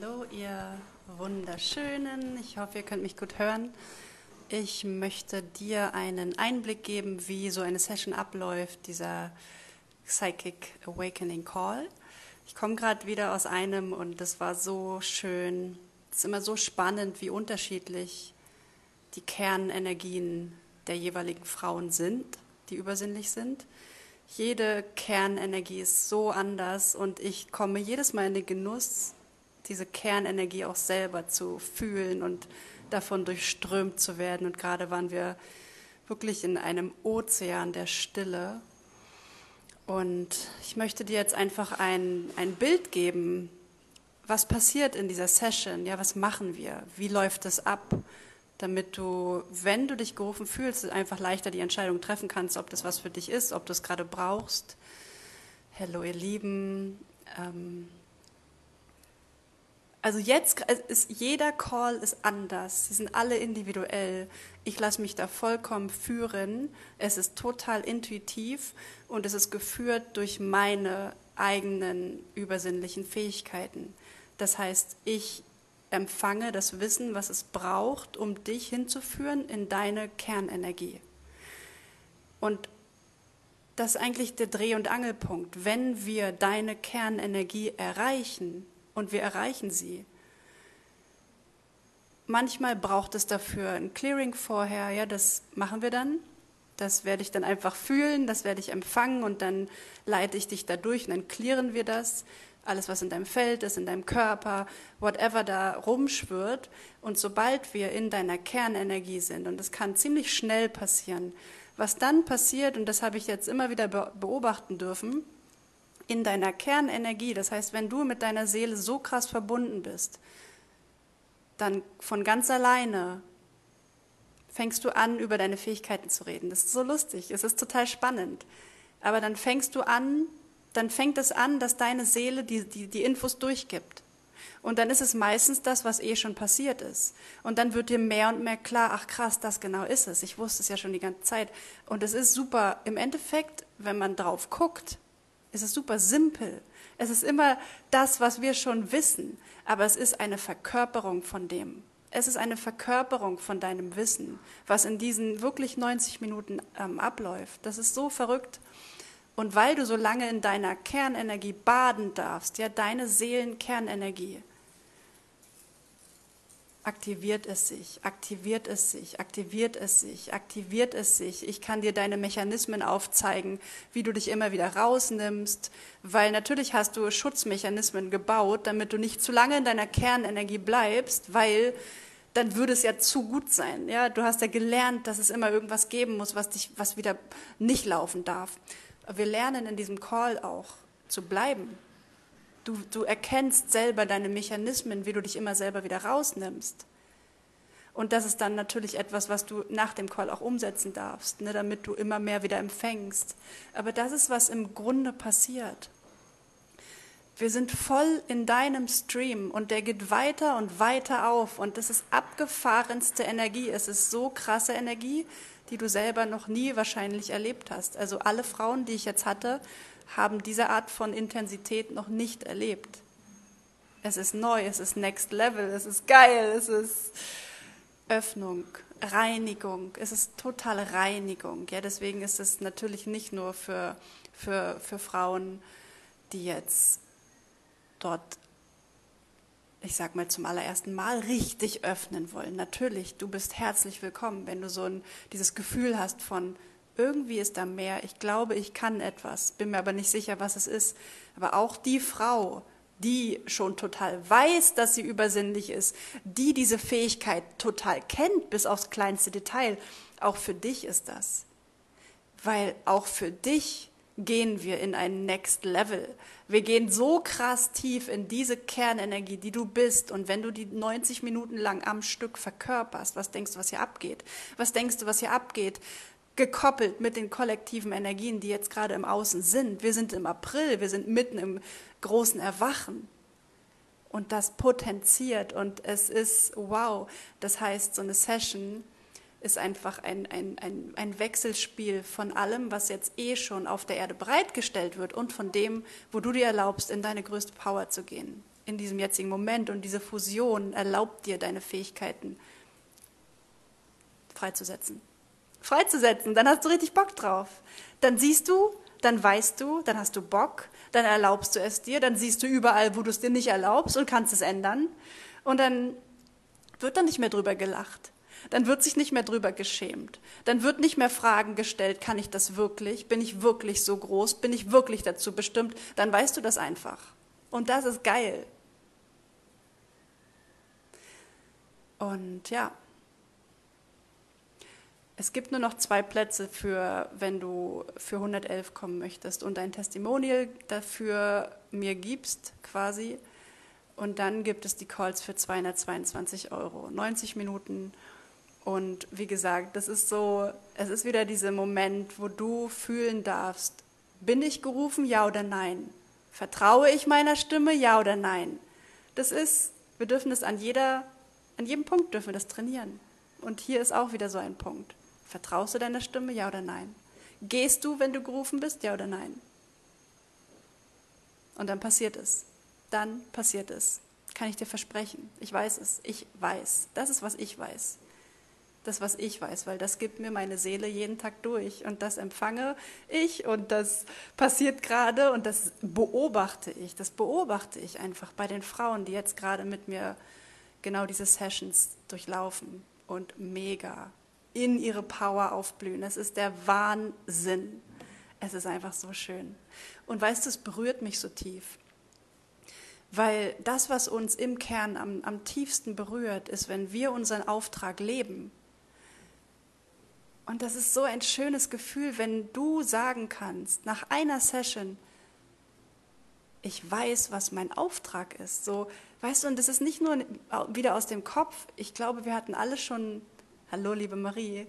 Hallo, ihr Wunderschönen. Ich hoffe, ihr könnt mich gut hören. Ich möchte dir einen Einblick geben, wie so eine Session abläuft, dieser Psychic Awakening Call. Ich komme gerade wieder aus einem und das war so schön. Es ist immer so spannend, wie unterschiedlich die Kernenergien der jeweiligen Frauen sind, die übersinnlich sind. Jede Kernenergie ist so anders und ich komme jedes Mal in den Genuss, diese Kernenergie auch selber zu fühlen und davon durchströmt zu werden. Und gerade waren wir wirklich in einem Ozean der Stille. Und ich möchte dir jetzt einfach ein, ein Bild geben, was passiert in dieser Session, ja, was machen wir, wie läuft es ab, damit du, wenn du dich gerufen fühlst, einfach leichter die Entscheidung treffen kannst, ob das was für dich ist, ob du es gerade brauchst. Hallo ihr Lieben. Ähm, also jetzt ist jeder Call ist anders. Sie sind alle individuell. Ich lasse mich da vollkommen führen. Es ist total intuitiv und es ist geführt durch meine eigenen übersinnlichen Fähigkeiten. Das heißt, ich empfange das Wissen, was es braucht, um dich hinzuführen in deine Kernenergie. Und das ist eigentlich der Dreh- und Angelpunkt. Wenn wir deine Kernenergie erreichen, und wir erreichen sie. Manchmal braucht es dafür ein Clearing vorher, ja, das machen wir dann. Das werde ich dann einfach fühlen, das werde ich empfangen und dann leite ich dich da durch und dann clearen wir das. Alles, was in deinem Feld ist, in deinem Körper, whatever da rumschwirrt. Und sobald wir in deiner Kernenergie sind, und das kann ziemlich schnell passieren, was dann passiert, und das habe ich jetzt immer wieder beobachten dürfen, in deiner Kernenergie, das heißt, wenn du mit deiner Seele so krass verbunden bist, dann von ganz alleine fängst du an, über deine Fähigkeiten zu reden. Das ist so lustig, es ist total spannend. Aber dann fängst du an, dann fängt es an, dass deine Seele die, die, die Infos durchgibt. Und dann ist es meistens das, was eh schon passiert ist. Und dann wird dir mehr und mehr klar, ach krass, das genau ist es. Ich wusste es ja schon die ganze Zeit. Und es ist super. Im Endeffekt, wenn man drauf guckt, es ist super simpel. Es ist immer das, was wir schon wissen, aber es ist eine Verkörperung von dem. Es ist eine Verkörperung von deinem Wissen, was in diesen wirklich 90 Minuten ähm, abläuft. Das ist so verrückt. Und weil du so lange in deiner Kernenergie baden darfst, ja, deine Seelenkernenergie, aktiviert es sich, aktiviert es sich, aktiviert es sich, aktiviert es sich. Ich kann dir deine Mechanismen aufzeigen, wie du dich immer wieder rausnimmst, weil natürlich hast du Schutzmechanismen gebaut, damit du nicht zu lange in deiner Kernenergie bleibst, weil dann würde es ja zu gut sein. Ja, du hast ja gelernt, dass es immer irgendwas geben muss, was dich, was wieder nicht laufen darf. Wir lernen in diesem Call auch zu bleiben, Du, du erkennst selber deine Mechanismen, wie du dich immer selber wieder rausnimmst. Und das ist dann natürlich etwas, was du nach dem Call auch umsetzen darfst, ne, damit du immer mehr wieder empfängst. Aber das ist, was im Grunde passiert. Wir sind voll in deinem Stream und der geht weiter und weiter auf und das ist abgefahrenste Energie. Es ist so krasse Energie, die du selber noch nie wahrscheinlich erlebt hast. Also alle Frauen, die ich jetzt hatte, haben diese Art von Intensität noch nicht erlebt. Es ist neu, es ist Next Level, es ist geil, es ist Öffnung, Reinigung, es ist totale Reinigung. Ja, deswegen ist es natürlich nicht nur für, für, für Frauen, die jetzt dort, ich sag mal, zum allerersten Mal richtig öffnen wollen. Natürlich, du bist herzlich willkommen, wenn du so ein, dieses Gefühl hast von, irgendwie ist da mehr. Ich glaube, ich kann etwas, bin mir aber nicht sicher, was es ist. Aber auch die Frau, die schon total weiß, dass sie übersinnlich ist, die diese Fähigkeit total kennt, bis aufs kleinste Detail, auch für dich ist das. Weil auch für dich gehen wir in ein Next Level. Wir gehen so krass tief in diese Kernenergie, die du bist. Und wenn du die 90 Minuten lang am Stück verkörperst, was denkst du, was hier abgeht? Was denkst du, was hier abgeht? gekoppelt mit den kollektiven Energien, die jetzt gerade im Außen sind. Wir sind im April, wir sind mitten im großen Erwachen. Und das potenziert und es ist wow. Das heißt, so eine Session ist einfach ein, ein, ein, ein Wechselspiel von allem, was jetzt eh schon auf der Erde bereitgestellt wird und von dem, wo du dir erlaubst, in deine größte Power zu gehen, in diesem jetzigen Moment und diese Fusion erlaubt dir, deine Fähigkeiten freizusetzen. Freizusetzen, dann hast du richtig Bock drauf. Dann siehst du, dann weißt du, dann hast du Bock, dann erlaubst du es dir, dann siehst du überall, wo du es dir nicht erlaubst und kannst es ändern. Und dann wird dann nicht mehr drüber gelacht. Dann wird sich nicht mehr drüber geschämt. Dann wird nicht mehr Fragen gestellt, kann ich das wirklich? Bin ich wirklich so groß? Bin ich wirklich dazu bestimmt? Dann weißt du das einfach. Und das ist geil. Und ja, es gibt nur noch zwei Plätze für, wenn du für 111 kommen möchtest und ein Testimonial dafür mir gibst, quasi. Und dann gibt es die Calls für 222 Euro, 90 Minuten. Und wie gesagt, das ist so, es ist wieder dieser Moment, wo du fühlen darfst, bin ich gerufen, ja oder nein? Vertraue ich meiner Stimme, ja oder nein? Das ist, wir dürfen das an jeder, an jedem Punkt dürfen wir das trainieren. Und hier ist auch wieder so ein Punkt. Vertraust du deiner Stimme, ja oder nein? Gehst du, wenn du gerufen bist, ja oder nein? Und dann passiert es dann passiert es. Kann ich dir versprechen. Ich weiß es. Ich weiß. Das ist, was ich weiß. Das, was ich weiß, weil das gibt mir meine Seele jeden Tag durch. Und das empfange ich und das passiert gerade und das beobachte ich. Das beobachte ich einfach bei den Frauen, die jetzt gerade mit mir genau diese Sessions durchlaufen und mega in ihre Power aufblühen. Es ist der Wahnsinn. Es ist einfach so schön. Und weißt du, es berührt mich so tief. Weil das, was uns im Kern am, am tiefsten berührt, ist, wenn wir unseren Auftrag leben. Und das ist so ein schönes Gefühl, wenn du sagen kannst, nach einer Session, ich weiß, was mein Auftrag ist. So, weißt du, und das ist nicht nur wieder aus dem Kopf. Ich glaube, wir hatten alle schon, hallo liebe Marie,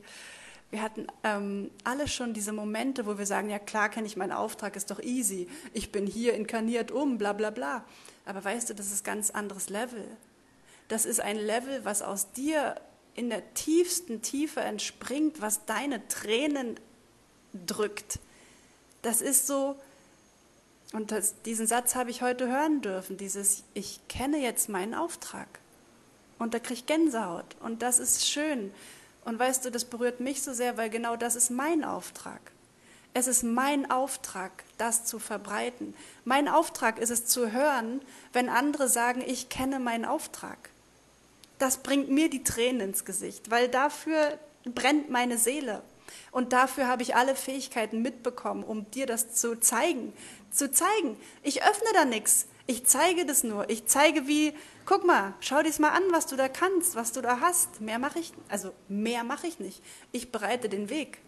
wir hatten ähm, alle schon diese Momente, wo wir sagen, ja klar kenne ich meinen Auftrag, ist doch easy. Ich bin hier inkarniert um, bla bla bla. Aber weißt du, das ist ganz anderes Level. Das ist ein Level, was aus dir in der tiefsten Tiefe entspringt, was deine Tränen drückt. Das ist so, und das, diesen Satz habe ich heute hören dürfen, dieses, ich kenne jetzt meinen Auftrag. Und da kriege ich Gänsehaut. Und das ist schön. Und weißt du, das berührt mich so sehr, weil genau das ist mein Auftrag. Es ist mein Auftrag, das zu verbreiten. Mein Auftrag ist es zu hören, wenn andere sagen, ich kenne meinen Auftrag. Das bringt mir die Tränen ins Gesicht, weil dafür brennt meine Seele. Und dafür habe ich alle Fähigkeiten mitbekommen, um dir das zu zeigen. Zu zeigen. Ich öffne da nichts. Ich zeige das nur. Ich zeige, wie, guck mal, schau dir mal an, was du da kannst, was du da hast. Mehr mache ich, also mehr mache ich nicht. Ich bereite den Weg.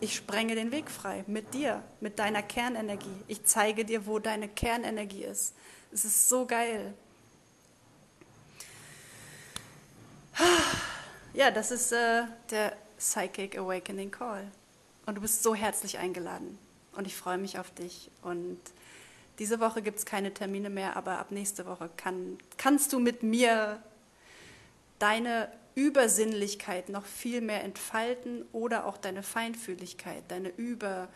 Ich sprenge den Weg frei mit dir, mit deiner Kernenergie. Ich zeige dir, wo deine Kernenergie ist. Es ist so geil. Ja, das ist äh, der Psychic Awakening Call. Und du bist so herzlich eingeladen. Und ich freue mich auf dich. Und diese Woche gibt es keine Termine mehr, aber ab nächste Woche kann, kannst du mit mir deine Übersinnlichkeit noch viel mehr entfalten oder auch deine Feinfühligkeit, deine Über,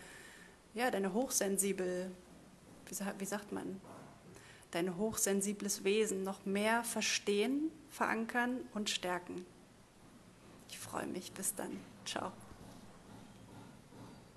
ja, deine hochsensibel, wie, wie sagt man, dein hochsensibles Wesen noch mehr verstehen, verankern und stärken. Ich freue mich. Bis dann. Ciao.